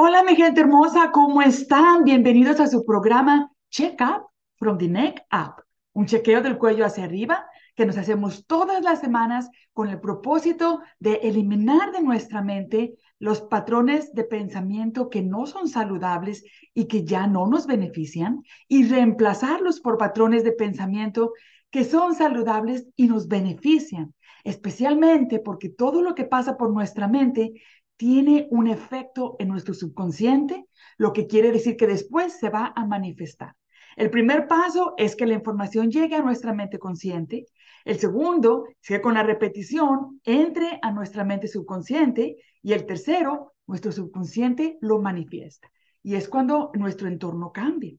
Hola, mi gente hermosa, ¿cómo están? Bienvenidos a su programa Check Up from the Neck Up, un chequeo del cuello hacia arriba que nos hacemos todas las semanas con el propósito de eliminar de nuestra mente los patrones de pensamiento que no son saludables y que ya no nos benefician y reemplazarlos por patrones de pensamiento que son saludables y nos benefician, especialmente porque todo lo que pasa por nuestra mente tiene un efecto en nuestro subconsciente, lo que quiere decir que después se va a manifestar. El primer paso es que la información llegue a nuestra mente consciente. El segundo con la repetición entre a nuestra mente subconsciente. Y el tercero, nuestro subconsciente lo manifiesta. Y es cuando nuestro entorno cambia.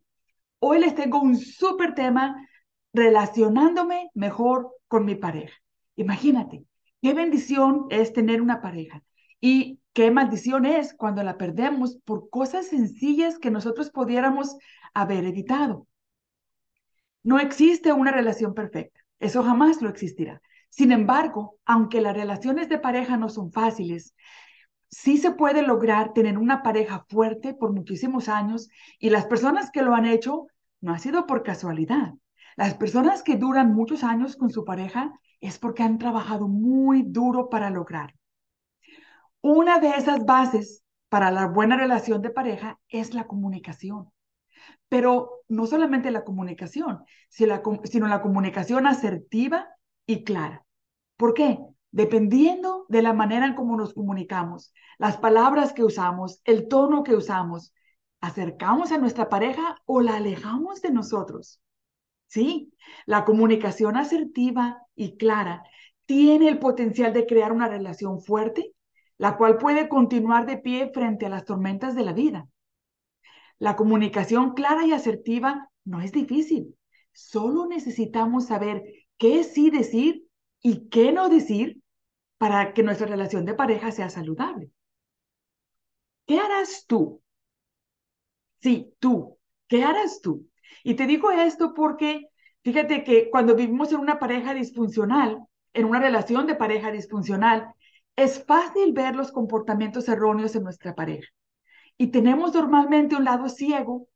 Hoy les tengo un súper tema relacionándome mejor con mi pareja. Imagínate, qué bendición es tener una pareja. Y qué maldición es cuando la perdemos por cosas sencillas que nosotros pudiéramos haber evitado. No existe una relación perfecta, eso jamás lo existirá. Sin embargo, aunque las relaciones de pareja no son fáciles, sí se puede lograr tener una pareja fuerte por muchísimos años y las personas que lo han hecho no ha sido por casualidad. Las personas que duran muchos años con su pareja es porque han trabajado muy duro para lograr. Una de esas bases para la buena relación de pareja es la comunicación. Pero no solamente la comunicación, sino la comunicación asertiva y clara. ¿Por qué? Dependiendo de la manera en cómo nos comunicamos, las palabras que usamos, el tono que usamos, acercamos a nuestra pareja o la alejamos de nosotros. Sí, la comunicación asertiva y clara tiene el potencial de crear una relación fuerte la cual puede continuar de pie frente a las tormentas de la vida. La comunicación clara y asertiva no es difícil. Solo necesitamos saber qué sí decir y qué no decir para que nuestra relación de pareja sea saludable. ¿Qué harás tú? Sí, tú. ¿Qué harás tú? Y te digo esto porque fíjate que cuando vivimos en una pareja disfuncional, en una relación de pareja disfuncional, es fácil ver los comportamientos erróneos en nuestra pareja y tenemos normalmente un lado ciego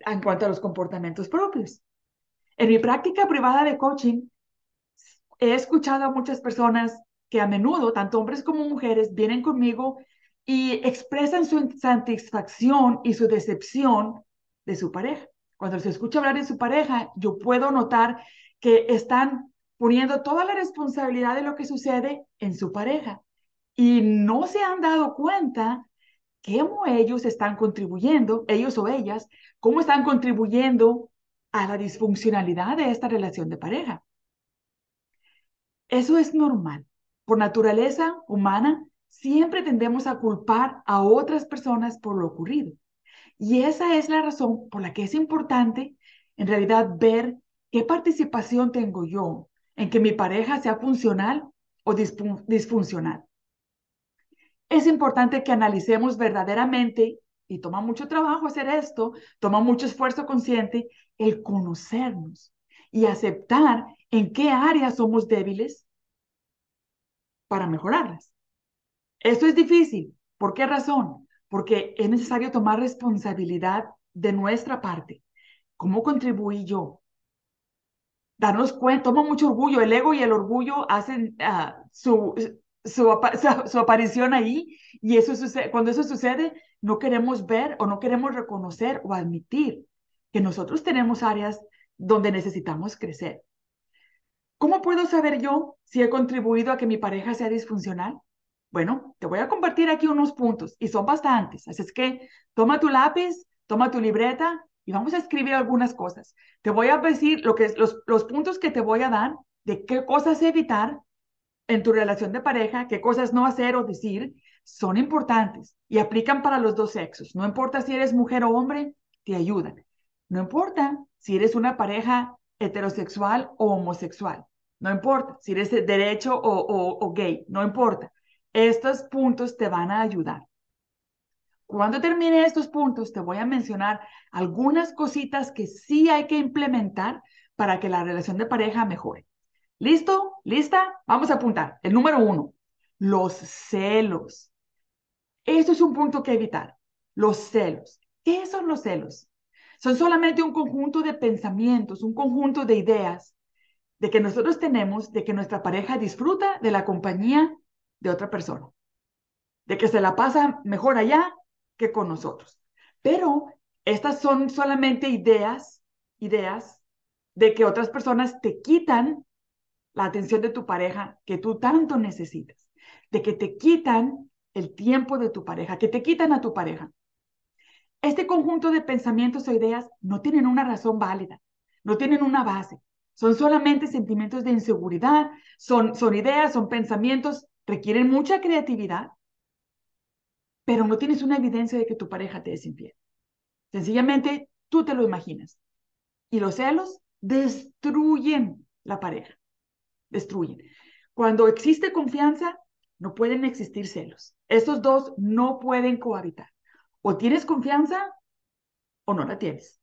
en cuanto a los comportamientos propios. En mi práctica privada de coaching, he escuchado a muchas personas que a menudo, tanto hombres como mujeres, vienen conmigo y expresan su insatisfacción y su decepción de su pareja. Cuando se escucha hablar de su pareja, yo puedo notar que están poniendo toda la responsabilidad de lo que sucede en su pareja y no se han dado cuenta cómo ellos están contribuyendo, ellos o ellas, cómo están contribuyendo a la disfuncionalidad de esta relación de pareja. Eso es normal. Por naturaleza humana, siempre tendemos a culpar a otras personas por lo ocurrido. Y esa es la razón por la que es importante, en realidad, ver qué participación tengo yo en que mi pareja sea funcional o disfuncional. Es importante que analicemos verdaderamente, y toma mucho trabajo hacer esto, toma mucho esfuerzo consciente, el conocernos y aceptar en qué áreas somos débiles para mejorarlas. Esto es difícil. ¿Por qué razón? Porque es necesario tomar responsabilidad de nuestra parte. ¿Cómo contribuí yo? Darnos cuenta, toma mucho orgullo, el ego y el orgullo hacen ah, su, su, su, aparición ahí y eso sucede, cuando eso sucede no queremos ver o no queremos reconocer o admitir que nosotros tenemos áreas donde necesitamos crecer. ¿Cómo puedo saber yo si he contribuido a que mi pareja sea disfuncional? Bueno, te voy a compartir aquí unos puntos y son bastantes. Así es que toma tu lápiz, toma tu libreta y vamos a escribir algunas cosas. Te voy a decir lo que, los, puntos que te voy a dar de qué cosas evitar en tu relación de pareja, qué cosas no hacer o decir, son importantes y aplican para los dos sexos. No importa si eres mujer o hombre, te ayudan. No importa si eres una pareja heterosexual o homosexual. No importa si eres derecho o, o gay. No importa. Estos puntos te van a ayudar. Cuando termine estos puntos, te voy a mencionar algunas cositas que sí hay que implementar para que la relación de pareja mejore. ¿Listo? ¿Lista? Vamos a apuntar. El número uno, los celos. Eso es un punto que evitar. Los celos. ¿Qué son los celos? Son solamente un conjunto de pensamientos, un conjunto de ideas de que nosotros tenemos de que nuestra pareja disfruta de la compañía de otra persona, de que se la pasa mejor allá que con nosotros. Pero estas son solamente ideas, ideas de que otras personas te quitan la atención de tu pareja que tú tanto necesitas, de que te quitan el tiempo de tu pareja, que te quitan a tu pareja. Este conjunto de pensamientos o ideas no tienen una razón válida, no tienen una base, son solamente sentimientos de inseguridad, son, son ideas, son pensamientos, requieren mucha creatividad, pero no tienes una evidencia de que tu pareja te es infiel. Sencillamente tú te lo imaginas. Y los celos destruyen la pareja, destruyen. Cuando existe confianza, no pueden existir celos. Estos dos no pueden cohabitar. O tienes confianza o no la tienes.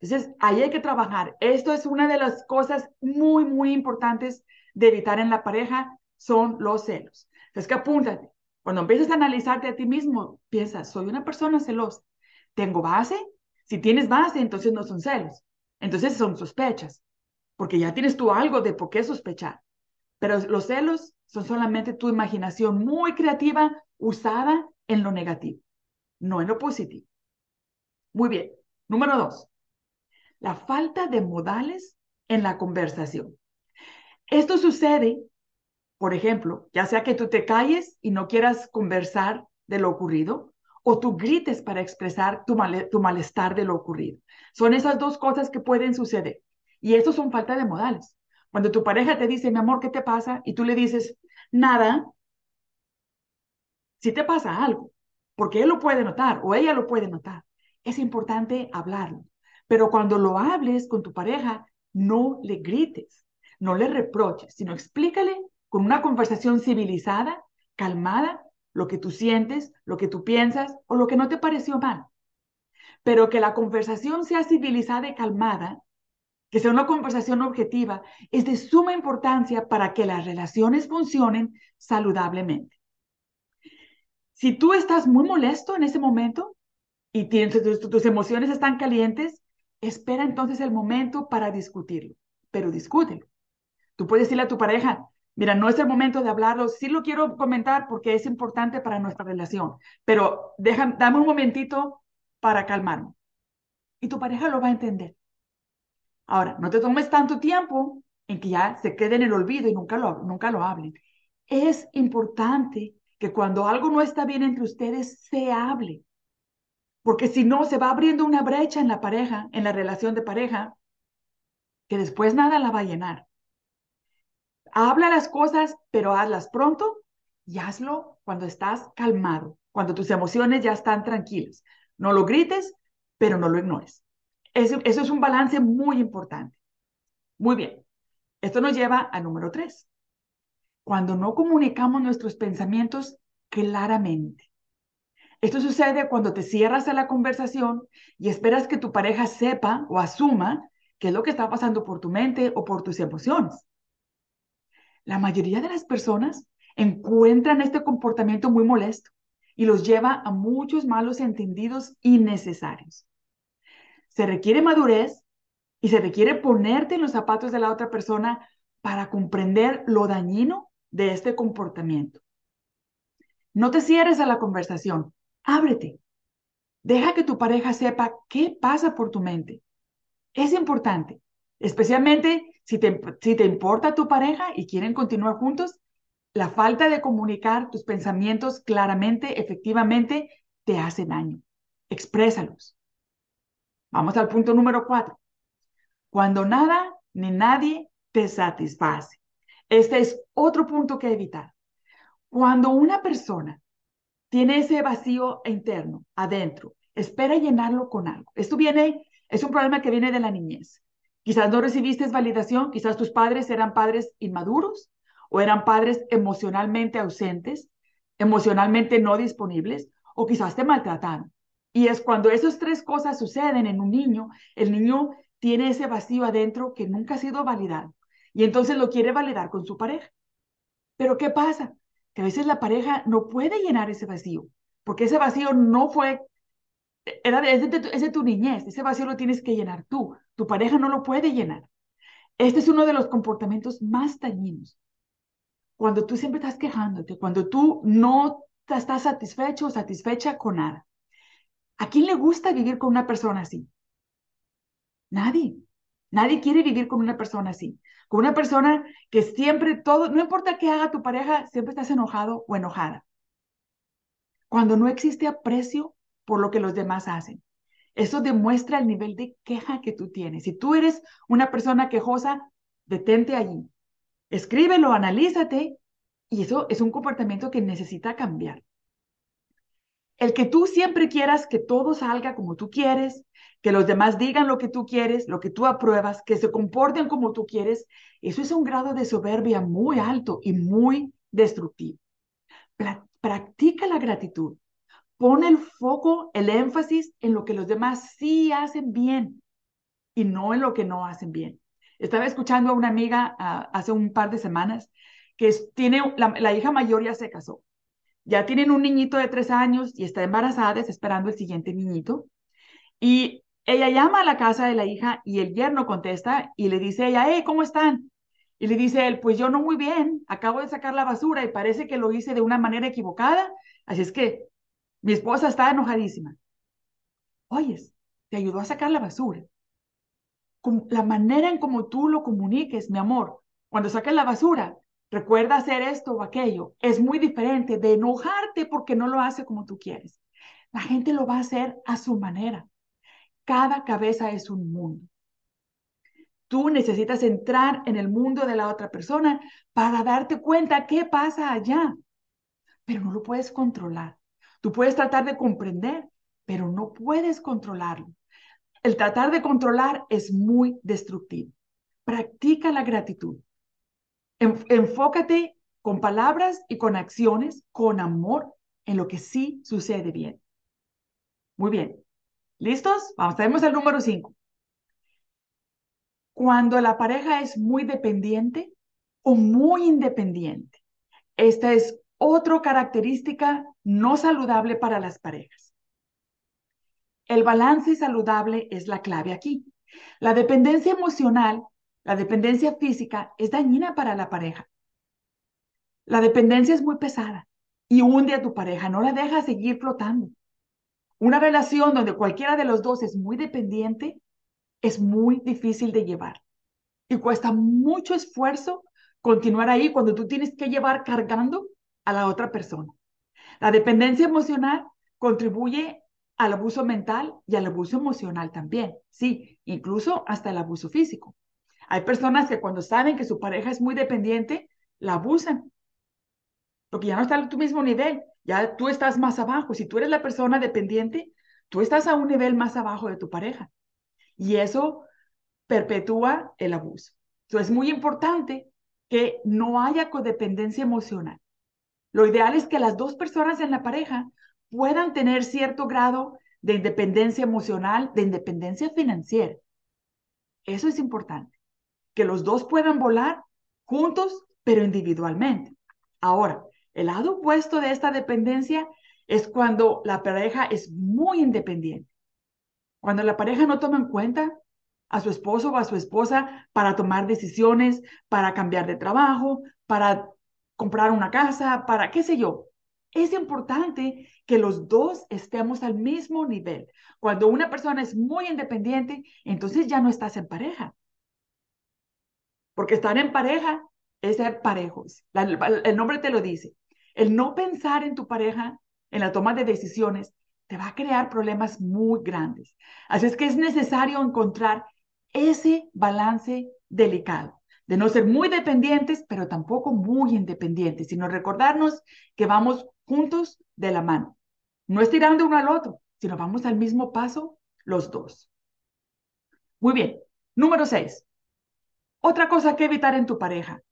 Entonces, ahí hay que trabajar. Esto es una de las cosas muy, muy importantes de evitar en la pareja, son los celos. Entonces, que apúntate. Cuando empieces a analizarte a ti mismo, piensa, soy una persona celosa. ¿Tengo base? Si tienes base, entonces no son celos. Entonces son sospechas, porque ya tienes tú algo de por qué sospechar. Pero los celos son solamente tu imaginación muy creativa usada en lo negativo, no en lo positivo. Muy bien. Número dos, la falta de modales en la conversación. Esto sucede, por ejemplo, ya sea que tú te calles y no quieras conversar de lo ocurrido, o tú grites para expresar tu, tu malestar de lo ocurrido. Son esas dos cosas que pueden suceder. Y esto son falta de modales. Cuando tu pareja te dice, mi amor, ¿qué te pasa? Y tú le dices, nada, si te pasa algo, porque él lo puede notar o ella lo puede notar. Es importante hablarlo. Pero cuando lo hables con tu pareja, no le grites, no le reproches, sino explícale con una conversación civilizada, calmada, lo que tú sientes, lo que tú piensas o lo que no te pareció mal. Pero que la conversación sea civilizada y calmada, que sea una conversación objetiva, es de suma importancia para que las relaciones funcionen saludablemente. Si tú estás muy molesto en ese momento y tienes, tus, emociones están calientes, espera entonces el momento para discutirlo, pero discútelo. Tú puedes decirle a tu pareja, Mira, no es el momento de hablarlo, sí lo quiero comentar porque es importante para nuestra relación, pero deja, dame un momentito para calmarme. Y tu pareja lo va a entender. Ahora, no te tomes tanto tiempo en que ya se quede en el olvido y nunca lo, nunca lo hablen. Es importante que cuando algo no está bien entre ustedes, se hable. Porque si no, se va abriendo una brecha en la pareja, en la relación de pareja, que después nada la va a llenar. Habla las cosas, pero hazlas pronto y hazlo cuando estás calmado, cuando tus emociones ya están tranquilas. No lo grites, pero no lo ignores. Eso, es un balance muy importante. Muy bien. Esto nos lleva al número tres. Cuando no comunicamos nuestros pensamientos claramente. Esto sucede cuando te cierras a la conversación y esperas que tu pareja sepa o asuma qué es lo que está pasando por tu mente o por tus emociones. La mayoría de las personas encuentran este comportamiento muy molesto y los lleva a muchos malos entendidos innecesarios. Se requiere madurez y se requiere ponerte en los zapatos de la otra persona para comprender lo dañino de este comportamiento. No te cierres a la conversación, ábrete. Deja que tu pareja sepa qué pasa por tu mente. Es importante, especialmente si te, importa tu pareja y quieren continuar juntos, la falta de comunicar tus pensamientos claramente, efectivamente, te hace daño. Exprésalos. Vamos al punto número cuatro. Cuando nada ni nadie te satisface. Este es otro punto que evitar. Cuando una persona tiene ese vacío interno, adentro, espera llenarlo con algo. Esto viene, es un problema que viene de la niñez. Quizás no recibiste validación, quizás tus padres eran padres inmaduros o eran padres emocionalmente ausentes, emocionalmente no disponibles, o quizás te maltrataron. Y es cuando esas tres cosas suceden en un niño, el niño tiene ese vacío adentro que nunca ha sido validado y entonces lo quiere validar con su pareja. Pero ¿qué pasa? Que a veces la pareja no puede llenar ese vacío porque ese vacío no fue, es de tu niñez, ese vacío lo tienes que llenar tú, tu pareja no lo puede llenar. Este es uno de los comportamientos más dañinos. Cuando tú siempre estás quejándote, cuando tú no estás satisfecho o satisfecha con nada. ¿A quién le gusta vivir con una persona así? Nadie. Nadie quiere vivir con una persona así. Con una persona que siempre todo, no importa qué haga tu pareja, siempre estás enojado o enojada. Cuando no existe aprecio por lo que los demás hacen. Eso demuestra el nivel de queja que tú tienes. Si tú eres una persona quejosa, detente allí. Escríbelo, analízate y eso es un comportamiento que necesita cambiar. El que tú siempre quieras que todo salga como tú quieres, que los demás digan lo que tú quieres, lo que tú apruebas, que se comporten como tú quieres, eso es un grado de soberbia muy alto y muy destructivo. Practica la gratitud. Pon el foco, el énfasis en lo que los demás sí hacen bien y no en lo que no hacen bien. Estaba escuchando a una amiga ah, hace un par de semanas que tiene, la, hija mayor ya se casó. Ya tienen un niñito de tres años y está embarazada, está esperando el siguiente niñito. Y ella llama a la casa de la hija y el yerno contesta y le dice a ella, hey, ¿cómo están? Y le dice él, pues yo no muy bien, acabo de sacar la basura y parece que lo hice de una manera equivocada, así es que mi esposa está enojadísima. Oyes, te ayudó a sacar la basura. la manera en como tú lo comuniques, mi amor, cuando saques la basura, recuerda hacer esto o aquello, es muy diferente de enojarte porque no lo hace como tú quieres. La gente lo va a hacer a su manera. Cada cabeza es un mundo. Tú necesitas entrar en el mundo de la otra persona para darte cuenta qué pasa allá, pero no lo puedes controlar. Tú puedes tratar de comprender, pero no puedes controlarlo. El tratar de controlar es muy destructivo. Practica la gratitud. Enfócate con palabras y con acciones, con amor, en lo que sí sucede bien. Muy bien. ¿Listos? Vamos, tenemos el número 5. Cuando la pareja es muy dependiente o muy independiente. Esta es otra característica no saludable para las parejas. El balance saludable es la clave aquí. La dependencia emocional, la dependencia física es dañina para la pareja. La dependencia es muy pesada y hunde a tu pareja, no la deja seguir flotando. Una relación donde cualquiera de los dos es muy dependiente es muy difícil de llevar y cuesta mucho esfuerzo continuar ahí cuando tú tienes que llevar cargando a la otra persona. La dependencia emocional contribuye al abuso mental y al abuso emocional también, sí, incluso hasta el abuso físico. Hay personas que cuando saben que su pareja es muy dependiente, la abusan, porque ya no está a tu mismo nivel, ya tú estás más abajo. Si tú eres la persona dependiente, tú estás a un nivel más abajo de tu pareja. Y eso perpetúa el abuso. Entonces es muy importante que no haya codependencia emocional. Lo ideal es que las dos personas en la pareja puedan tener cierto grado de independencia emocional, de independencia financiera. Eso es importante, que los dos puedan volar juntos, pero individualmente. Ahora, el lado opuesto de esta dependencia es cuando la pareja es muy independiente. Cuando la pareja no toma en cuenta a su esposo o a su esposa para tomar decisiones, para cambiar de trabajo, para comprar una casa, para qué sé yo. Es importante que los dos estemos al mismo nivel. Cuando una persona es muy independiente, entonces ya no estás en pareja. Porque estar en pareja es ser parejos. el nombre te lo dice. El no pensar en tu pareja, en la toma de decisiones, te va a crear problemas muy grandes. Así es que es necesario encontrar ese balance delicado de no ser muy dependientes, pero tampoco muy independientes, sino recordarnos que vamos juntos de la mano. No estirando uno al otro, sino vamos al mismo paso los dos. Muy bien. Número seis. Otra cosa que evitar en tu pareja.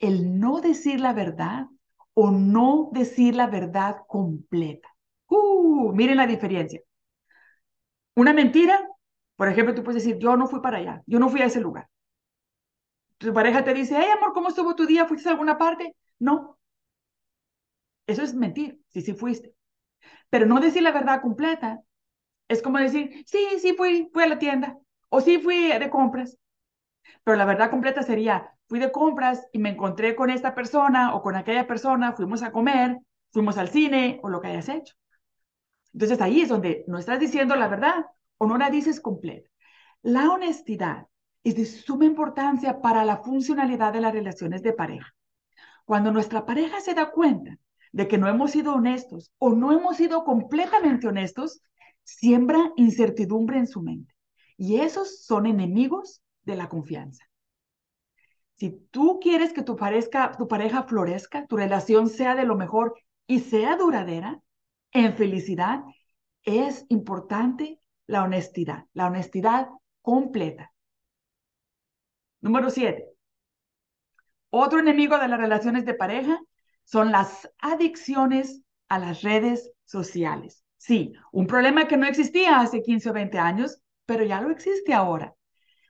El no decir la verdad o no decir la verdad completa. Uh, miren la diferencia. Una mentira, por ejemplo, tú puedes decir, yo no fui para allá, yo no fui a ese lugar tu pareja te dice, hey amor, ¿cómo estuvo tu día? ¿Fuiste a alguna parte? No. Eso es mentir, sí, sí fuiste. Pero no decir la verdad completa. Es como decir, sí, sí fui, fui a la tienda o sí fui de compras. Pero la verdad completa sería, fui de compras y me encontré con esta persona o con aquella persona, fuimos a comer, fuimos al cine o lo que hayas hecho. Entonces ahí es donde no estás diciendo la verdad o no la dices completa. La honestidad es de suma importancia para la funcionalidad de las relaciones de pareja. Cuando nuestra pareja se da cuenta de que no hemos sido honestos o no hemos sido completamente honestos, siembra incertidumbre en su mente. Y esos son enemigos de la confianza. Si tú quieres que tu, tu pareja florezca, tu relación sea de lo mejor y sea duradera, en felicidad, es importante la honestidad, la honestidad completa. Número siete. Otro enemigo de las relaciones de pareja son las adicciones a las redes sociales. Sí, un problema que no existía hace 15 o 20 años, pero ya lo existe ahora.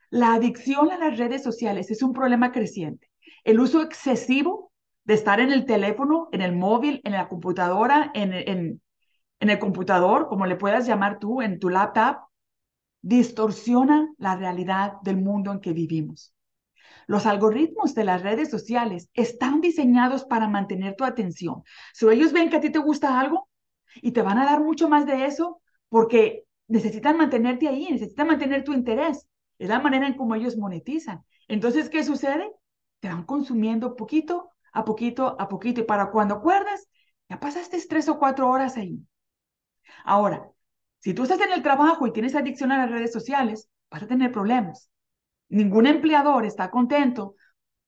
La adicción a las redes sociales es un problema creciente. El uso excesivo de estar en el teléfono, en el móvil, en la computadora, en, en, en el computador, como le puedas llamar tú, en tu laptop, distorsiona la realidad del mundo en que vivimos. Los algoritmos de las redes sociales están diseñados para mantener tu atención. Si ellos ven que a ti te gusta algo y te van a dar mucho más de eso porque necesitan mantenerte ahí, necesitan mantener tu interés. Es la manera en cómo ellos monetizan. Entonces, ¿qué sucede? Te van consumiendo poquito a poquito a poquito y para cuando acuerdas, ya pasaste tres o cuatro horas ahí. Ahora, si tú estás en el trabajo y tienes adicción a las redes sociales, vas a tener problemas. Ningún empleador está contento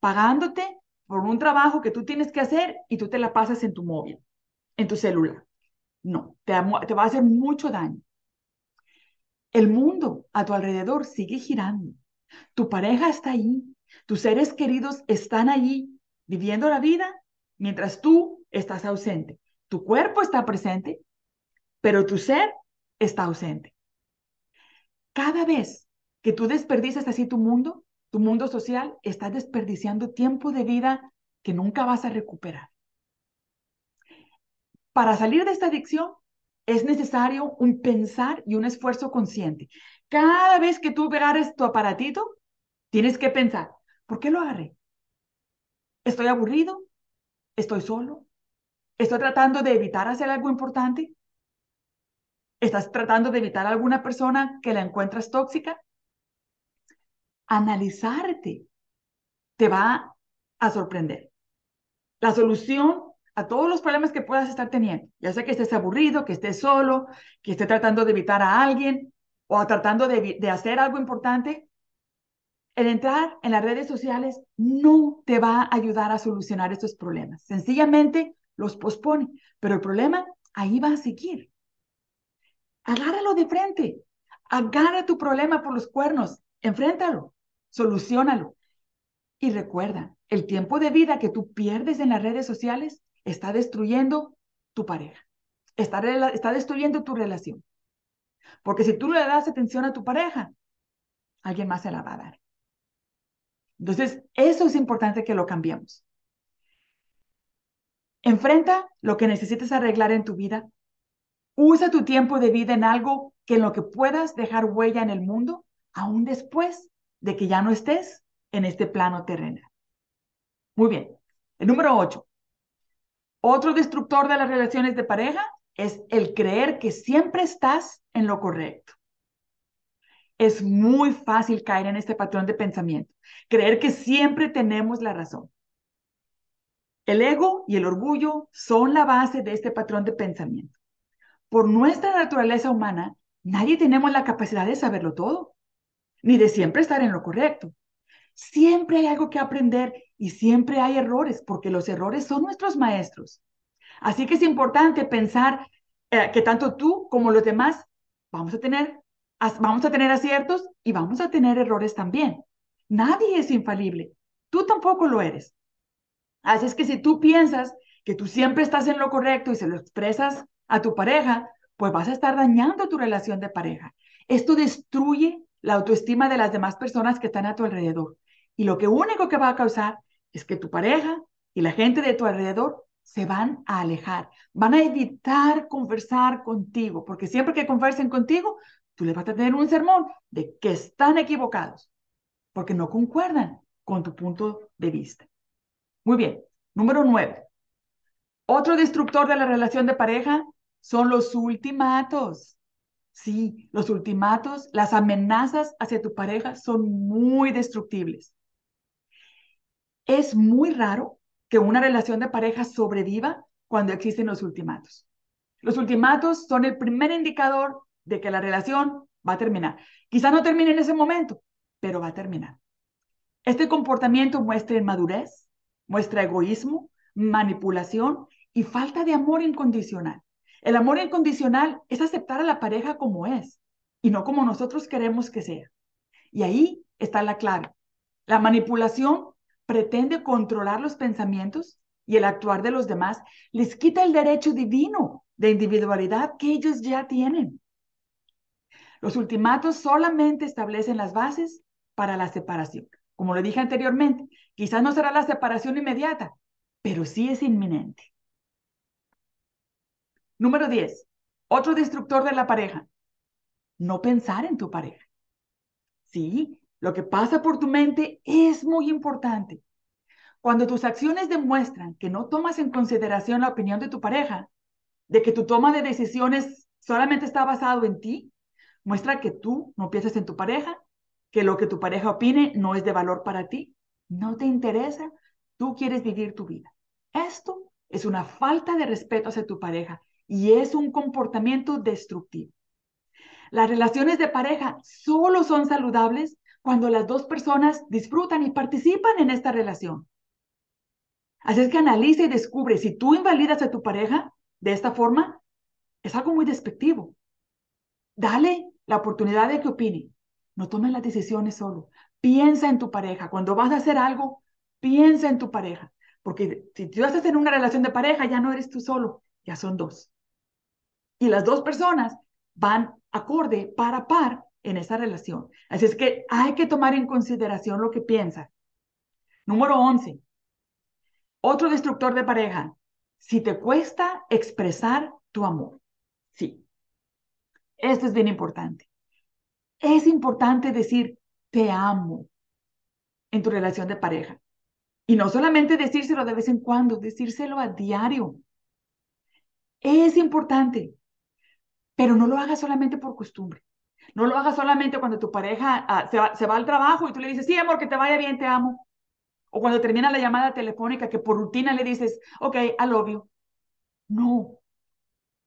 pagándote por un trabajo que tú tienes que hacer y tú te la pasas en tu móvil, en tu celular. No, te, te va a hacer mucho daño. El mundo a tu alrededor sigue girando. Tu pareja está ahí. Tus seres queridos están allí viviendo la vida mientras tú estás ausente. Tu cuerpo está presente, pero tu ser está ausente. Cada vez que tú desperdicias así tu mundo, tu mundo social, estás desperdiciando tiempo de vida que nunca vas a recuperar. Para salir de esta adicción es necesario un pensar y un esfuerzo consciente. Cada vez que tú agarres tu aparatito, tienes que pensar, ¿por qué lo agarré? ¿Estoy aburrido? ¿Estoy solo? ¿Estoy tratando de evitar hacer algo importante? ¿Estás tratando de evitar a alguna persona que la encuentras tóxica? Analizarte te va a sorprender. La solución a todos los problemas que puedas estar teniendo, ya sea que estés aburrido, que estés solo, que estés tratando de evitar a alguien o tratando de, hacer algo importante, el entrar en las redes sociales no te va a ayudar a solucionar estos problemas. Sencillamente los pospone, pero el problema ahí va a seguir. Agárralo de frente. Agarra tu problema por los cuernos. Enfréntalo solucionalo. Y recuerda, el tiempo de vida que tú pierdes en las redes sociales está destruyendo tu pareja, está, está destruyendo tu relación. Porque si tú le das atención a tu pareja, alguien más se la va a dar. Entonces, eso es importante que lo cambiemos. Enfrenta lo que necesites arreglar en tu vida. Usa tu tiempo de vida en algo que en lo que puedas dejar huella en el mundo, aún después de que ya no estés en este plano terrenal. Muy bien. El número 8. Otro destructor de las relaciones de pareja es el creer que siempre estás en lo correcto. Es muy fácil caer en este patrón de pensamiento, creer que siempre tenemos la razón. El ego y el orgullo son la base de este patrón de pensamiento. Por nuestra naturaleza humana, nadie tenemos la capacidad de saberlo todo ni de siempre estar en lo correcto. Siempre hay algo que aprender y siempre hay errores, porque los errores son nuestros maestros. Así que es importante pensar eh, que tanto tú como los demás vamos a tener vamos a tener aciertos y vamos a tener errores también. Nadie es infalible. Tú tampoco lo eres. Así es que si tú piensas que tú siempre estás en lo correcto y se lo expresas a tu pareja, pues vas a estar dañando tu relación de pareja. Esto destruye la autoestima de las demás personas que están a tu alrededor. Y lo que único que va a causar es que tu pareja y la gente de tu alrededor se van a alejar, van a evitar conversar contigo, porque siempre que conversen contigo, tú les vas a tener un sermón de que están equivocados, porque no concuerdan con tu punto de vista. Muy bien, número nueve. Otro destructor de la relación de pareja son los ultimatos. Sí, los ultimatos, las amenazas hacia tu pareja son muy destructibles. Es muy raro que una relación de pareja sobreviva cuando existen los ultimatos. Los ultimatos son el primer indicador de que la relación va a terminar. Quizá no termine en ese momento, pero va a terminar. Este comportamiento muestra inmadurez, muestra egoísmo, manipulación y falta de amor incondicional. El amor incondicional es aceptar a la pareja como es y no como nosotros queremos que sea. Y ahí está la clave. La manipulación pretende controlar los pensamientos y el actuar de los demás, les quita el derecho divino de individualidad que ellos ya tienen. Los ultimatos solamente establecen las bases para la separación. Como lo dije anteriormente, quizás no será la separación inmediata, pero sí es inminente. Número 10. Otro destructor de la pareja. No pensar en tu pareja. Sí, lo que pasa por tu mente es muy importante. Cuando tus acciones demuestran que no tomas en consideración la opinión de tu pareja, de que tu toma de decisiones solamente está basado en ti, muestra que tú no piensas en tu pareja, que lo que tu pareja opine no es de valor para ti, no te interesa, tú quieres vivir tu vida. Esto es una falta de respeto hacia tu pareja y es un comportamiento destructivo. Las relaciones de pareja solo son saludables cuando las dos personas disfrutan y participan en esta relación. Así es que analiza y descubre si tú invalidas a tu pareja de esta forma, es algo muy despectivo. Dale la oportunidad de que opine. No tomes las decisiones solo. Piensa en tu pareja. Cuando vas a hacer algo, piensa en tu pareja. Porque si tú estás en una relación de pareja, ya no eres tú solo, ya son dos. Y las dos personas van acorde, par a par, en esa relación. Así es que hay que tomar en consideración lo que piensa. Número 11. Otro destructor de pareja. Si te cuesta expresar tu amor. Sí. Esto es bien importante. Es importante decir te amo en tu relación de pareja. Y no solamente decírselo de vez en cuando, decírselo a diario. Es importante, pero no lo hagas solamente por costumbre. No lo hagas solamente cuando tu pareja ah, se, va, se va al trabajo y tú le dices, sí, amor, que te vaya bien, te amo. O cuando termina la llamada telefónica que por rutina le dices, ok, love you. No,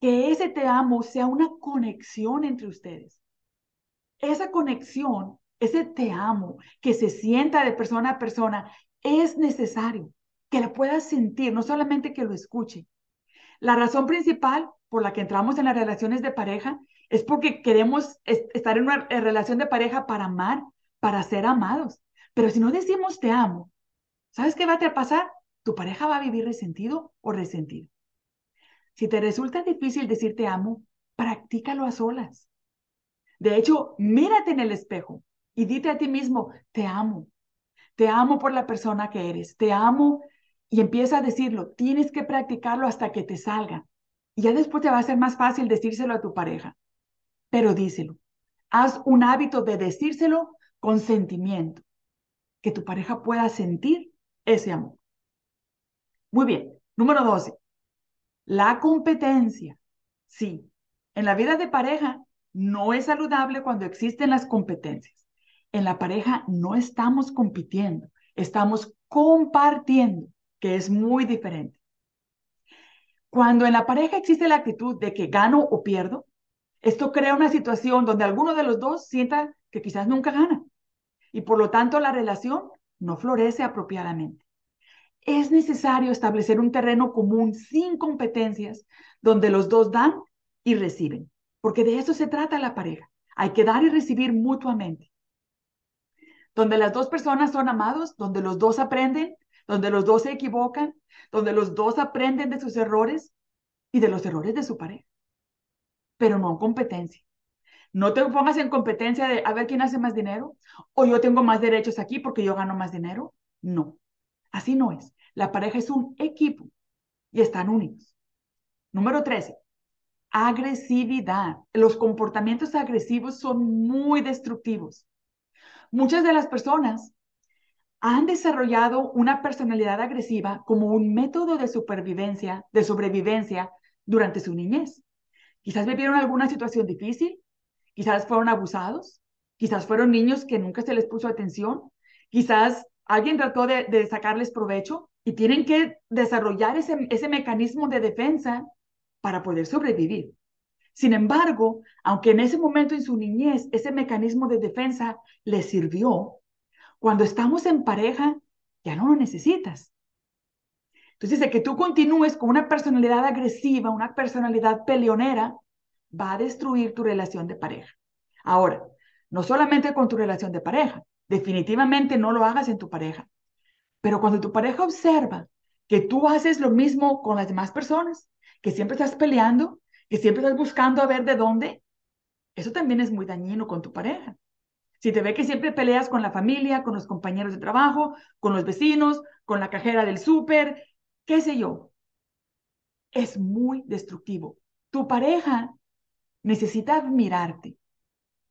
que ese te amo sea una conexión entre ustedes. Esa conexión, ese te amo, que se sienta de persona a persona, es necesario que la puedas sentir, no solamente que lo escuche. La razón principal por la que entramos en las relaciones de pareja es porque queremos estar en una relación de pareja para amar, para ser amados. Pero si no decimos te amo, ¿sabes qué va a pasar? Tu pareja va a vivir resentido o resentido. Si te resulta difícil decir te amo, practícalo a solas. De hecho, mírate en el espejo y dite a ti mismo, te amo. Te amo por la persona que eres. Te amo y empieza a decirlo. Tienes que practicarlo hasta que te salga. Y ya después te va a ser más fácil decírselo a tu pareja pero díselo. Haz un hábito de decírselo con sentimiento, que tu pareja pueda sentir ese amor. Muy bien, número 12. La competencia. Sí, en la vida de pareja no es saludable cuando existen las competencias. En la pareja no estamos compitiendo, estamos compartiendo, que es muy diferente. Cuando en la pareja existe la actitud de que gano o pierdo, esto crea una situación donde alguno de los dos sienta que quizás nunca gana y por lo tanto la relación no florece apropiadamente. Es necesario establecer un terreno común sin competencias donde los dos dan y reciben, porque de eso se trata la pareja. Hay que dar y recibir mutuamente. Donde las dos personas son amados, donde los dos aprenden, donde los dos se equivocan, donde los dos aprenden de sus errores y de los errores de su pareja pero no en competencia. No te pongas en competencia de a ver quién hace más dinero o yo tengo más derechos aquí porque yo gano más dinero. No, así no es. La pareja es un equipo y están unidos. Número 13, agresividad. Los comportamientos agresivos son muy destructivos. Muchas de las personas han desarrollado una personalidad agresiva como un método de supervivencia, de sobrevivencia durante su niñez. Quizás vivieron alguna situación difícil, quizás fueron abusados, quizás fueron niños que nunca se les puso atención, quizás alguien trató de, sacarles provecho y tienen que desarrollar ese, mecanismo de defensa para poder sobrevivir. Sin embargo, aunque en ese momento en su niñez ese mecanismo de defensa le sirvió, cuando estamos en pareja ya no lo necesitas. Entonces, de que tú continúes con una personalidad agresiva, una personalidad peleonera, va a destruir tu relación de pareja. Ahora, no solamente con tu relación de pareja, definitivamente no lo hagas en tu pareja, pero cuando tu pareja observa que tú haces lo mismo con las demás personas, que siempre estás peleando, que siempre estás buscando a ver de dónde, eso también es muy dañino con tu pareja. Si te ve que siempre peleas con la familia, con los compañeros de trabajo, con los vecinos, con la cajera del súper, qué sé yo, es muy destructivo. Tu pareja necesita admirarte.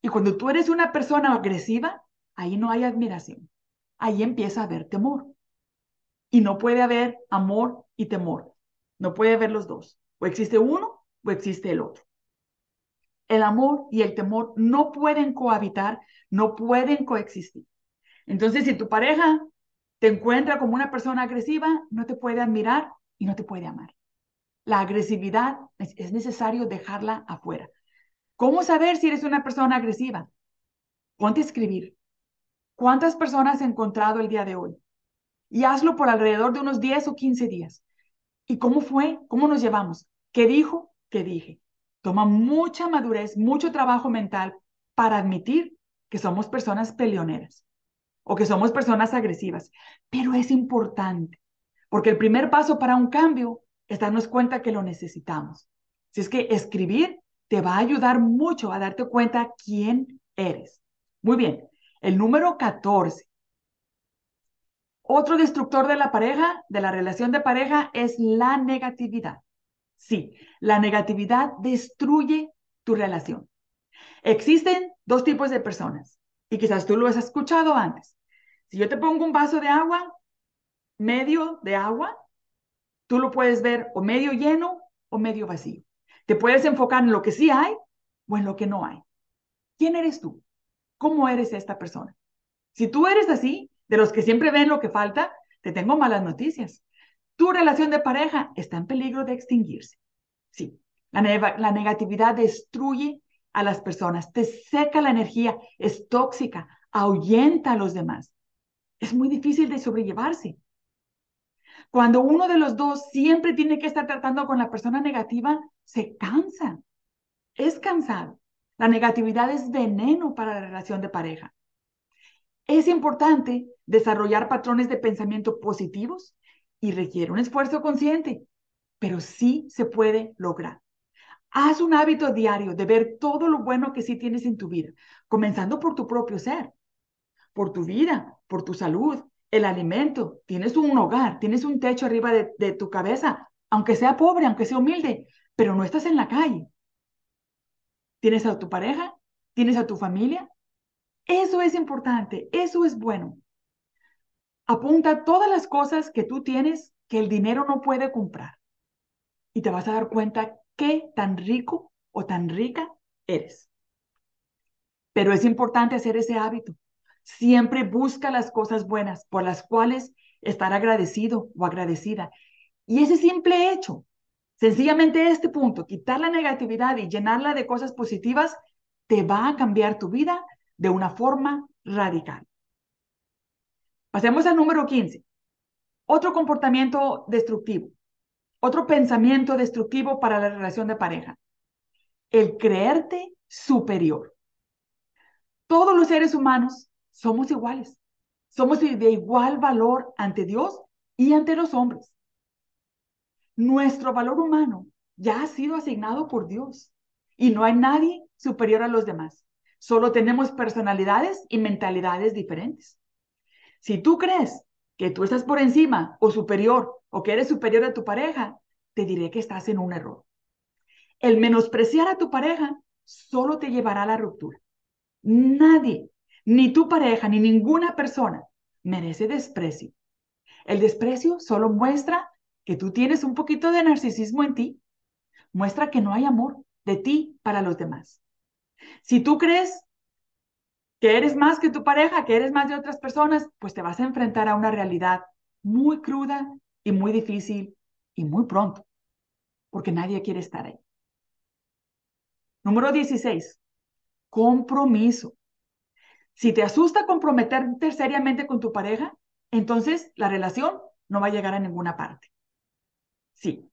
Y cuando tú eres una persona agresiva, ahí no hay admiración. Ahí empieza a haber temor. Y no puede haber amor y temor. No puede haber los dos. O existe uno o existe el otro. El amor y el temor no pueden cohabitar, no pueden coexistir. Entonces, si tu pareja te encuentra como una persona agresiva, no te puede admirar y no te puede amar. La agresividad es necesario dejarla afuera. ¿Cómo saber si eres una persona agresiva? Ponte a escribir. ¿Cuántas personas has encontrado el día de hoy? Y hazlo por alrededor de unos 10 o 15 días. ¿Y cómo fue? ¿Cómo nos llevamos? ¿Qué dijo? ¿Qué dije? Toma mucha madurez, mucho trabajo mental para admitir que somos personas peleoneras o que somos personas agresivas. Pero es importante, porque el primer paso para un cambio es darnos cuenta que lo necesitamos. Si es que escribir te va a ayudar mucho a darte cuenta quién eres. Muy bien, el número 14. Otro destructor de la pareja, de la relación de pareja, es la negatividad. Sí, la negatividad destruye tu relación. Existen dos tipos de personas y quizás tú lo has escuchado antes. Si yo te pongo un vaso de agua, medio de agua, tú lo puedes ver o medio lleno o medio vacío. Te puedes enfocar en lo que sí hay o en lo que no hay. ¿Quién eres tú? ¿Cómo eres esta persona? Si tú eres así, de los que siempre ven lo que falta, te tengo malas noticias. Tu relación de pareja está en peligro de extinguirse. Sí, la, negatividad destruye a las personas, te seca la energía, es tóxica, ahuyenta a los demás. Es muy difícil de sobrellevarse. Cuando uno de los dos siempre tiene que estar tratando con la persona negativa, se cansa. Es cansado. La negatividad es veneno para la relación de pareja. Es importante desarrollar patrones de pensamiento positivos y requiere un esfuerzo consciente, pero sí se puede lograr. Haz un hábito diario de ver todo lo bueno que sí tienes en tu vida, comenzando por tu propio ser, por tu vida, por tu salud, el alimento, tienes un hogar, tienes un techo arriba de, de tu cabeza, aunque sea pobre, aunque sea humilde, pero no estás en la calle. Tienes a tu pareja, tienes a tu familia. Eso es importante, eso es bueno. Apunta todas las cosas que tú tienes que el dinero no puede comprar. Y te vas a dar cuenta qué tan rico o tan rica eres. Pero es importante hacer ese hábito. Siempre busca las cosas buenas por las cuales estar agradecido o agradecida. Y ese simple hecho, sencillamente este punto, quitar la negatividad y llenarla de cosas positivas, te va a cambiar tu vida de una forma radical. Pasemos al número 15. Otro comportamiento destructivo, otro pensamiento destructivo para la relación de pareja. El creerte superior. Todos los seres humanos somos iguales. Somos de igual valor ante Dios y ante los hombres. Nuestro valor humano ya ha sido asignado por Dios y no hay nadie superior a los demás. Solo tenemos personalidades y mentalidades diferentes. Si tú crees que tú estás por encima o superior o que eres superior a tu pareja, te diré que estás en un error. El menospreciar a tu pareja solo te llevará a la ruptura. Nadie, ni tu pareja, ni ninguna persona merece desprecio. El desprecio solo muestra que tú tienes un poquito de narcisismo en ti. Muestra que no hay amor de ti para los demás. Si tú crees que eres más que tu pareja, que eres más de otras personas, pues te vas a enfrentar a una realidad muy cruda y muy difícil y muy pronto, porque nadie quiere estar ahí. Número 16, compromiso. Si te asusta comprometerte seriamente con tu pareja, entonces la relación no va a llegar a ninguna parte. Sí.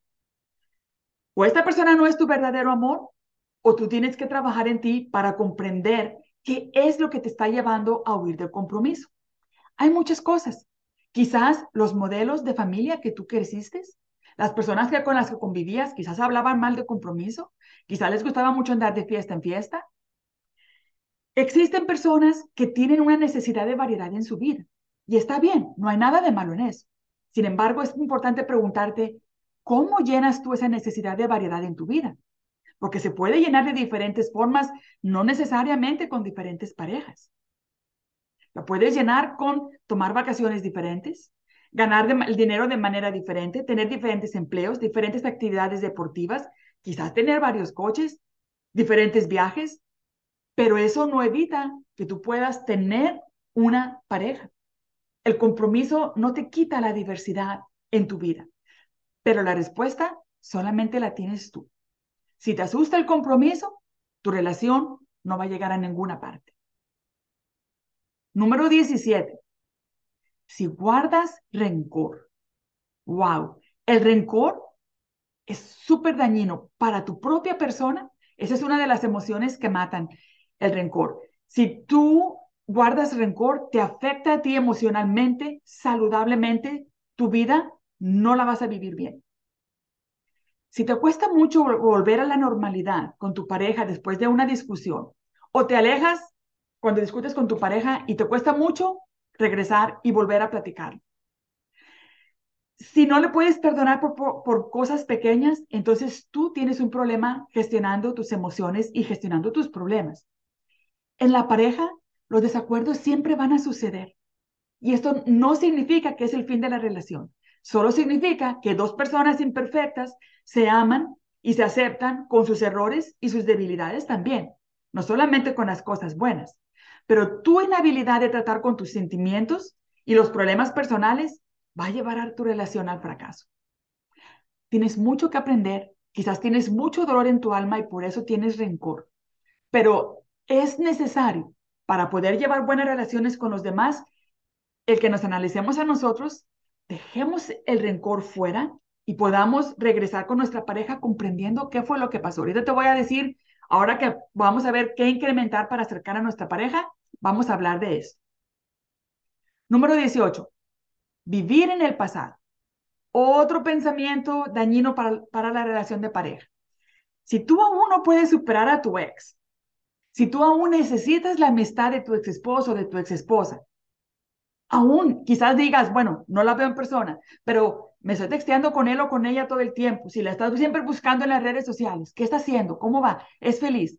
O esta persona no es tu verdadero amor, o tú tienes que trabajar en ti para comprender qué es lo que te está llevando a huir del compromiso. Hay muchas cosas. Quizás los modelos de familia que tú creciste, las personas que con las que convivías, quizás hablaban mal de compromiso, quizás les gustaba mucho andar de fiesta en fiesta. Existen personas que tienen una necesidad de variedad en su vida y está bien, no hay nada de malo en eso. Sin embargo, es importante preguntarte, ¿cómo llenas tú esa necesidad de variedad en tu vida? Porque se puede llenar de diferentes formas, no necesariamente con diferentes parejas. La puedes llenar con tomar vacaciones diferentes, ganar el dinero de manera diferente, tener diferentes empleos, diferentes actividades deportivas, quizás tener varios coches, diferentes viajes, pero eso no evita que tú puedas tener una pareja. El compromiso no te quita la diversidad en tu vida, pero la respuesta solamente la tienes tú. Si te asusta el compromiso, tu relación no va a llegar a ninguna parte. Número 17. Si guardas rencor. Wow, el rencor es súper dañino para tu propia persona. Esa es una de las emociones que matan el rencor. Si tú guardas rencor, te afecta a ti emocionalmente, saludablemente, tu vida no la vas a vivir bien. Si te cuesta mucho volver a la normalidad con tu pareja después de una discusión, o te alejas cuando discutes con tu pareja y te cuesta mucho regresar y volver a platicar. Si no le puedes perdonar por, por, cosas pequeñas, entonces tú tienes un problema gestionando tus emociones y gestionando tus problemas. En la pareja, los desacuerdos siempre van a suceder. Y esto no significa que es el fin de la relación. Solo significa que dos personas imperfectas se aman y se aceptan con sus errores y sus debilidades también, no solamente con las cosas buenas. Pero tu inhabilidad de tratar con tus sentimientos y los problemas personales va a llevar a tu relación al fracaso. Tienes mucho que aprender, quizás tienes mucho dolor en tu alma y por eso tienes rencor, pero es necesario para poder llevar buenas relaciones con los demás el que nos analicemos a nosotros dejemos el rencor fuera y podamos regresar con nuestra pareja comprendiendo qué fue lo que pasó. Ahorita te voy a decir, ahora que vamos a ver qué incrementar para acercar a nuestra pareja, vamos a hablar de eso. Número 18, vivir en el pasado. Otro pensamiento dañino para, para la relación de pareja. Si tú aún no puedes superar a tu ex, si tú aún necesitas la amistad de tu ex esposo o de tu ex esposa, aún quizás digas, bueno, no la veo en persona, pero me estoy texteando con él o con ella todo el tiempo. Si la estás siempre buscando en las redes sociales, ¿qué está haciendo? ¿Cómo va? ¿Es feliz?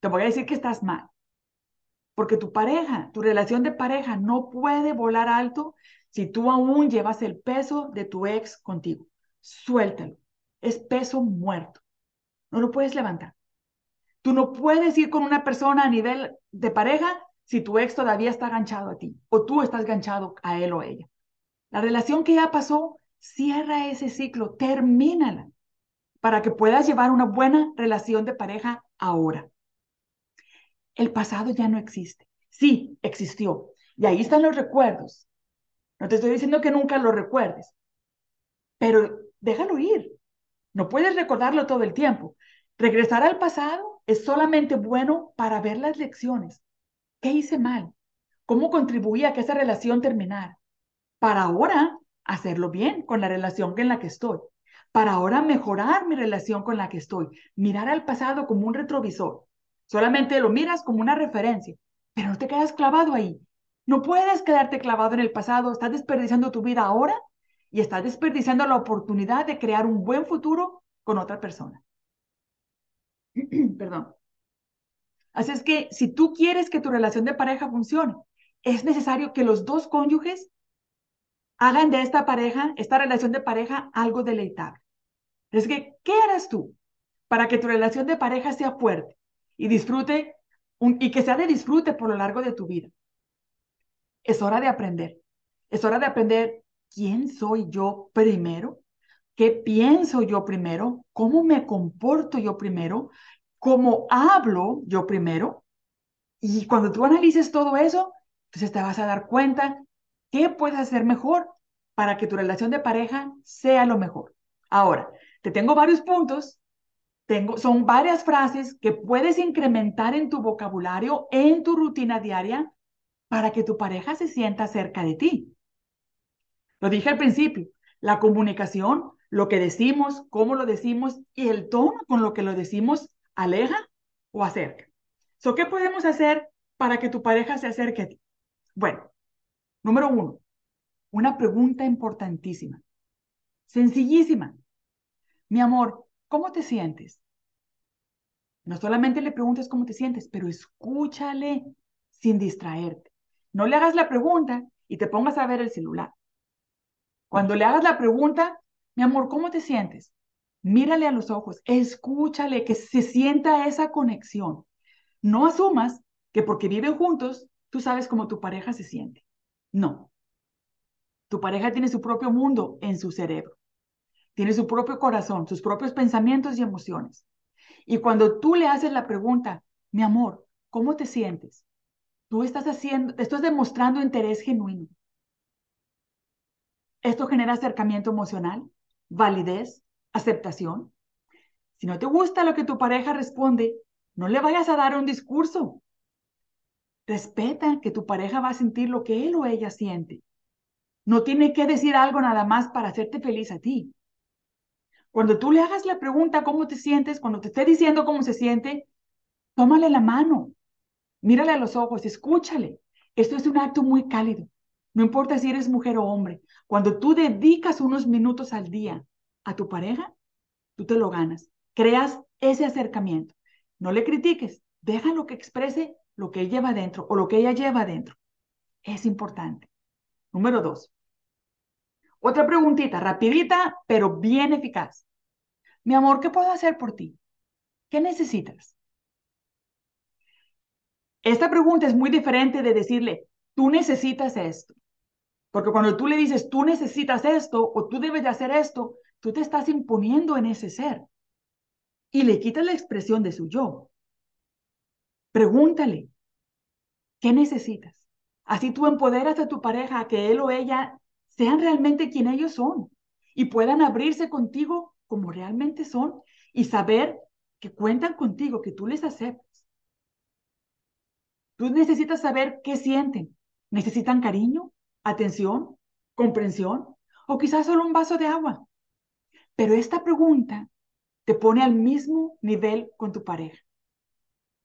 Te voy a decir que estás mal. Porque tu pareja, tu relación de pareja no puede volar alto si tú aún llevas el peso de tu ex contigo. Suéltalo. Es peso muerto. No lo puedes levantar. Tú no puedes ir con una persona a nivel de pareja si tu ex todavía está ganchado a ti o tú estás ganchado a él o ella. La relación que ya pasó, cierra ese ciclo, termínala para que puedas llevar una buena relación de pareja ahora. El pasado ya no existe. Sí, existió. Y ahí están los recuerdos. No te estoy diciendo que nunca lo recuerdes, pero déjalo ir. No puedes recordarlo todo el tiempo. Regresar al pasado es solamente bueno para ver las lecciones, ¿Qué hice mal? ¿Cómo contribuí a que esa relación terminara? Para ahora hacerlo bien con la relación en la que estoy. Para ahora mejorar mi relación con la que estoy. Mirar al pasado como un retrovisor. Solamente lo miras como una referencia, pero no te quedas clavado ahí. No puedes quedarte clavado en el pasado. Estás desperdiciando tu vida ahora y estás desperdiciando la oportunidad de crear un buen futuro con otra persona. Perdón. Así es que si tú quieres que tu relación de pareja funcione, es necesario que los dos cónyuges hagan de esta pareja, esta relación de pareja, algo deleitable. Es que, ¿qué harás tú para que tu relación de pareja sea fuerte y disfrute y que sea de disfrute por lo largo de tu vida? Es hora de aprender. Es hora de aprender quién soy yo primero, qué pienso yo primero, cómo me comporto yo primero, cómo hablo yo primero. Y cuando tú analices todo eso, entonces te vas a dar cuenta qué puedes hacer mejor para que tu relación de pareja sea lo mejor. Ahora, te tengo varios puntos, tengo, son varias frases que puedes incrementar en tu vocabulario, en tu rutina diaria, para que tu pareja se sienta cerca de ti. Lo dije al principio, la comunicación, lo que decimos, cómo lo decimos y el tono con lo que lo decimos aleja o acerca. So, ¿Qué podemos hacer para que tu pareja se acerque a ti? Bueno, número uno, una pregunta importantísima, sencillísima. Mi amor, ¿cómo te sientes? No solamente le preguntes cómo te sientes, pero escúchale sin distraerte. No le hagas la pregunta y te pongas a ver el celular. Cuando le hagas la pregunta, mi amor, ¿cómo te sientes? Mírale a los ojos, escúchale, que se sienta esa conexión. No asumas que porque viven juntos, tú sabes cómo tu pareja se siente. No. Tu pareja tiene su propio mundo en su cerebro. Tiene su propio corazón, sus propios pensamientos y emociones. Y cuando tú le haces la pregunta, mi amor, ¿cómo te sientes? Tú estás haciendo, estás demostrando interés genuino. Esto genera acercamiento emocional, validez, aceptación. Si no te gusta lo que tu pareja responde, no le vayas a dar un discurso. Respeta que tu pareja va a sentir lo que él o ella siente. No tiene que decir algo nada más para hacerte feliz a ti. Cuando tú le hagas la pregunta cómo te sientes, cuando te esté diciendo cómo se siente, tómale la mano, mírale a los ojos, escúchale. Esto es un acto muy cálido. No importa si eres mujer o hombre. Cuando tú dedicas unos minutos al día a tu pareja, tú te lo ganas. Creas ese acercamiento. No le critiques, déjalo que exprese lo que él lleva adentro o lo que ella lleva adentro. Es importante. Número dos. Otra preguntita, rapidita, pero bien eficaz. Mi amor, ¿qué puedo hacer por ti? ¿Qué necesitas? Esta pregunta es muy diferente de decirle, tú necesitas esto. Porque cuando tú le dices, tú necesitas esto o tú debes de hacer esto, tú te estás imponiendo en ese ser y le quitas la expresión de su yo. Pregúntale, ¿qué necesitas? Así tú empoderas a tu pareja a que él o ella sean realmente quien ellos son y puedan abrirse contigo como realmente son y saber que cuentan contigo, que tú les aceptas. Tú necesitas saber qué sienten. ¿Necesitan cariño, atención, comprensión o quizás solo un vaso de agua? Pero esta pregunta te pone al mismo nivel con tu pareja.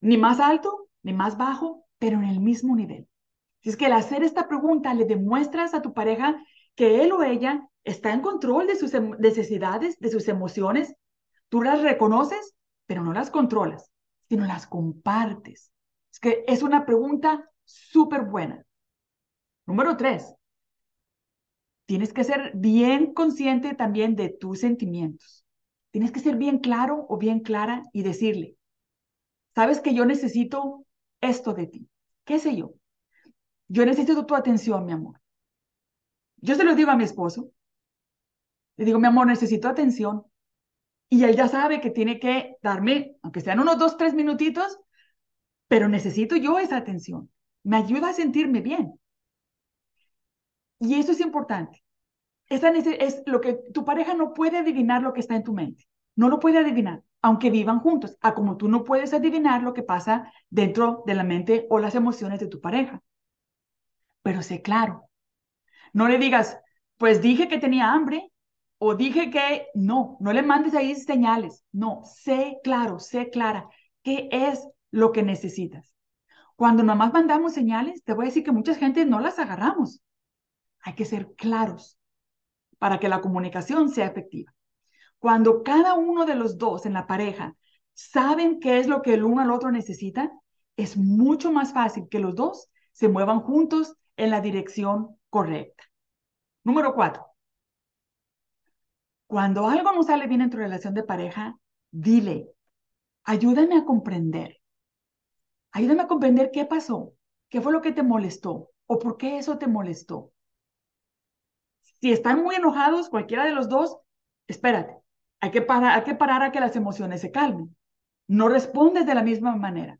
Ni más alto, ni más bajo, pero en el mismo nivel. Si es que al hacer esta pregunta le demuestras a tu pareja que él o ella está en control de sus em, necesidades, de sus emociones. Tú las reconoces, pero no las controlas, sino las compartes. Es que es una pregunta súper buena. Número tres, tienes que ser bien consciente también de tus sentimientos. Tienes que ser bien claro o bien clara y decirle, sabes que yo necesito esto de ti. ¿Qué sé yo? Yo necesito tu atención, mi amor. Yo se lo digo a mi esposo. Le digo, mi amor, necesito atención. Y él ya sabe que tiene que darme, aunque sean unos dos, tres minutitos, pero necesito yo esa atención. Me ayuda a sentirme bien. Y eso es importante. Esa es lo que tu pareja no puede adivinar lo que está en tu mente. No lo puede adivinar, aunque vivan juntos, a como tú no puedes adivinar lo que pasa dentro de la mente o las emociones de tu pareja. Pero sé claro, no le digas, pues dije que tenía hambre o dije que no, no le mandes ahí señales. No, sé claro, sé clara qué es lo que necesitas. Cuando nomás mandamos señales, te voy a decir que mucha gente no las agarramos. Hay que ser claros. para que la comunicación sea efectiva. Cuando cada uno de los dos en la pareja saben qué es lo que el uno al otro necesita, es mucho más fácil que los dos se muevan juntos en la dirección correcta. Número cuatro. Cuando algo no sale bien en tu relación de pareja, dile, ayúdame a comprender. Ayúdame a comprender qué pasó, qué fue lo que te molestó o por qué eso te molestó. Si están muy enojados, cualquiera de los dos, espérate, hay que, parar, hay que parar a que las emociones se calmen. No respondes de la misma manera.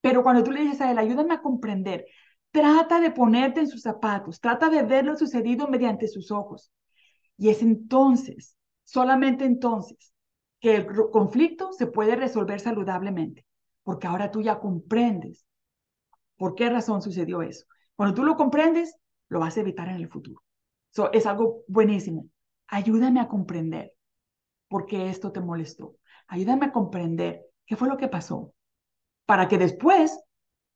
Pero cuando tú le dices a él, ayúdame a comprender, trata de ponerte en sus zapatos, trata de ver lo sucedido mediante sus ojos. Y es entonces, solamente entonces, que el conflicto se puede resolver saludablemente, porque ahora tú ya comprendes por qué razón sucedió eso. Cuando tú lo comprendes, lo vas a evitar en el futuro. So, es algo buenísimo. Ayúdame a comprender por qué esto te molestó. Ayúdame a comprender qué fue lo que pasó. Para que después,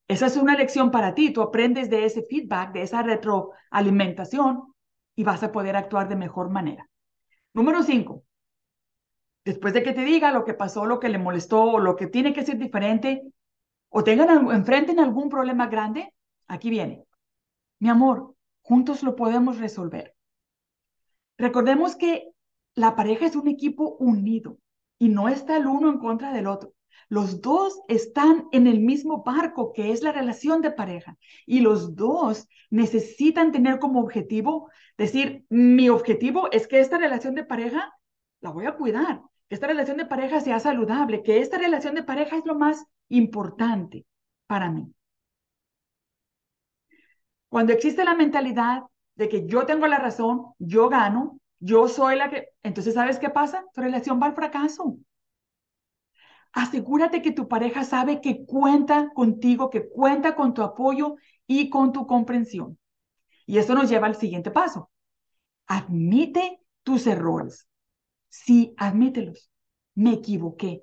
esa es una lección para ti, tú aprendes de ese feedback, de esa retroalimentación y vas a poder actuar de mejor manera. Número cinco, después de que te diga lo que pasó, lo que le molestó o lo que tiene que ser diferente o tengan enfrenten algún problema grande, aquí viene. Mi amor, Juntos lo podemos resolver. Recordemos que la pareja es un equipo unido y no está el uno en contra del otro. Los dos están en el mismo barco que es la relación de pareja y los dos necesitan tener como objetivo decir, mi objetivo es que esta relación de pareja la voy a cuidar, que esta relación de pareja sea saludable, que esta relación de pareja es lo más importante para mí. Cuando existe la mentalidad de que yo tengo la razón, yo gano, yo soy la que... Entonces, ¿sabes qué pasa? Tu relación va al fracaso. Asegúrate que tu pareja sabe que cuenta contigo, que cuenta con tu apoyo y con tu comprensión. Y eso nos lleva al siguiente paso. Admite tus errores. Sí, admítelos. Me equivoqué.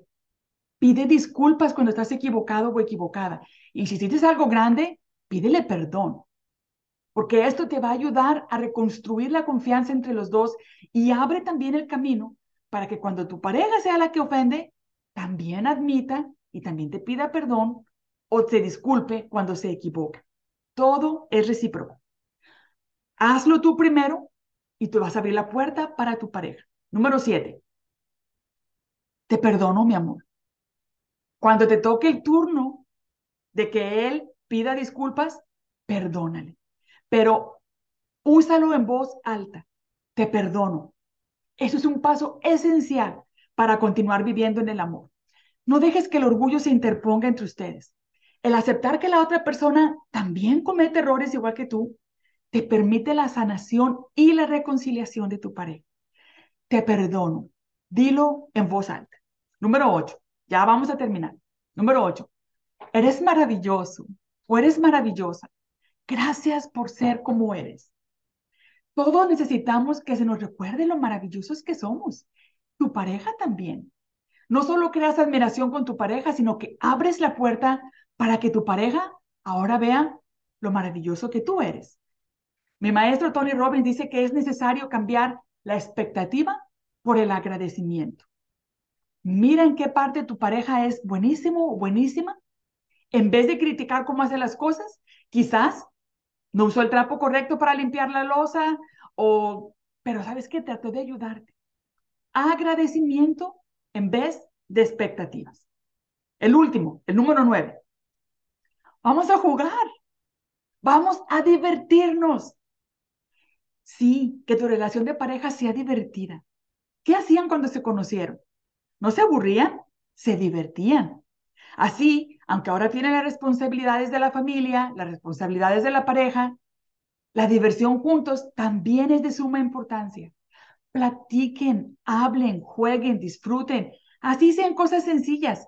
Pide disculpas cuando estás equivocado o equivocada. Y si hiciste algo grande, pídele perdón porque esto te va a ayudar a reconstruir la confianza entre los dos y abre también el camino para que cuando tu pareja sea la que ofende, también admita y también te pida perdón o te disculpe cuando se equivoca. Todo es recíproco. Hazlo tú primero y tú vas a abrir la puerta para tu pareja. Número siete. Te perdono, mi amor. Cuando te toque el turno de que él pida disculpas, perdónale pero úsalo en voz alta. Te perdono. Eso es un paso esencial para continuar viviendo en el amor. No dejes que el orgullo se interponga entre ustedes. El aceptar que la otra persona también comete errores igual que tú, te permite la sanación y la reconciliación de tu pareja. Te perdono. Dilo en voz alta. Número 8. Ya vamos a terminar. Número 8. Eres maravilloso o eres maravillosa. Gracias por ser como eres. Todos necesitamos que se nos recuerde lo maravillosos que somos. Tu pareja también. No solo creas admiración con tu pareja, sino que abres la puerta para que tu pareja ahora vea lo maravilloso que tú eres. Mi maestro Tony Robbins dice que es necesario cambiar la expectativa por el agradecimiento. Mira en qué parte tu pareja es buenísimo o buenísima. En vez de criticar cómo hace las cosas, quizás no usó el trapo correcto para limpiar la losa, o, pero ¿sabes qué? Trato de ayudarte. Agradecimiento en vez de expectativas. El último, el número nueve. Vamos a jugar. Vamos a divertirnos. Sí, que tu relación de pareja sea divertida. ¿Qué hacían cuando se conocieron? ¿No se aburrían? Se divertían. Así, aunque ahora tienen las responsabilidades de la familia, las responsabilidades de la pareja, la diversión juntos también es de suma importancia. Platiquen, hablen, jueguen, disfruten, así sean cosas sencillas,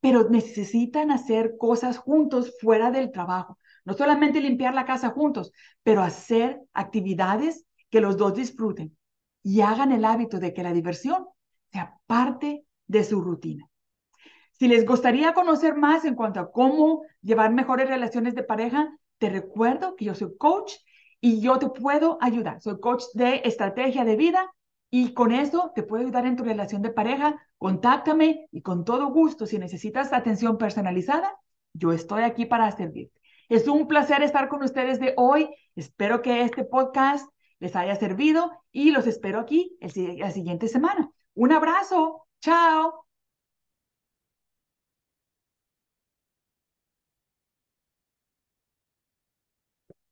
pero necesitan hacer cosas juntos fuera del trabajo. No solamente limpiar la casa juntos, pero hacer actividades que los dos disfruten y hagan el hábito de que la diversión sea parte de su rutina. Si les gustaría conocer más en cuanto a cómo llevar mejores relaciones de pareja, te recuerdo que yo soy coach y yo te puedo ayudar. Soy coach de estrategia de vida y con eso te puedo ayudar en tu relación de pareja. Contáctame y con todo gusto, si necesitas atención personalizada, yo estoy aquí para servirte. Es un placer estar con ustedes de hoy. Espero que este podcast les haya servido y los espero aquí la siguiente semana. Un abrazo. Chao.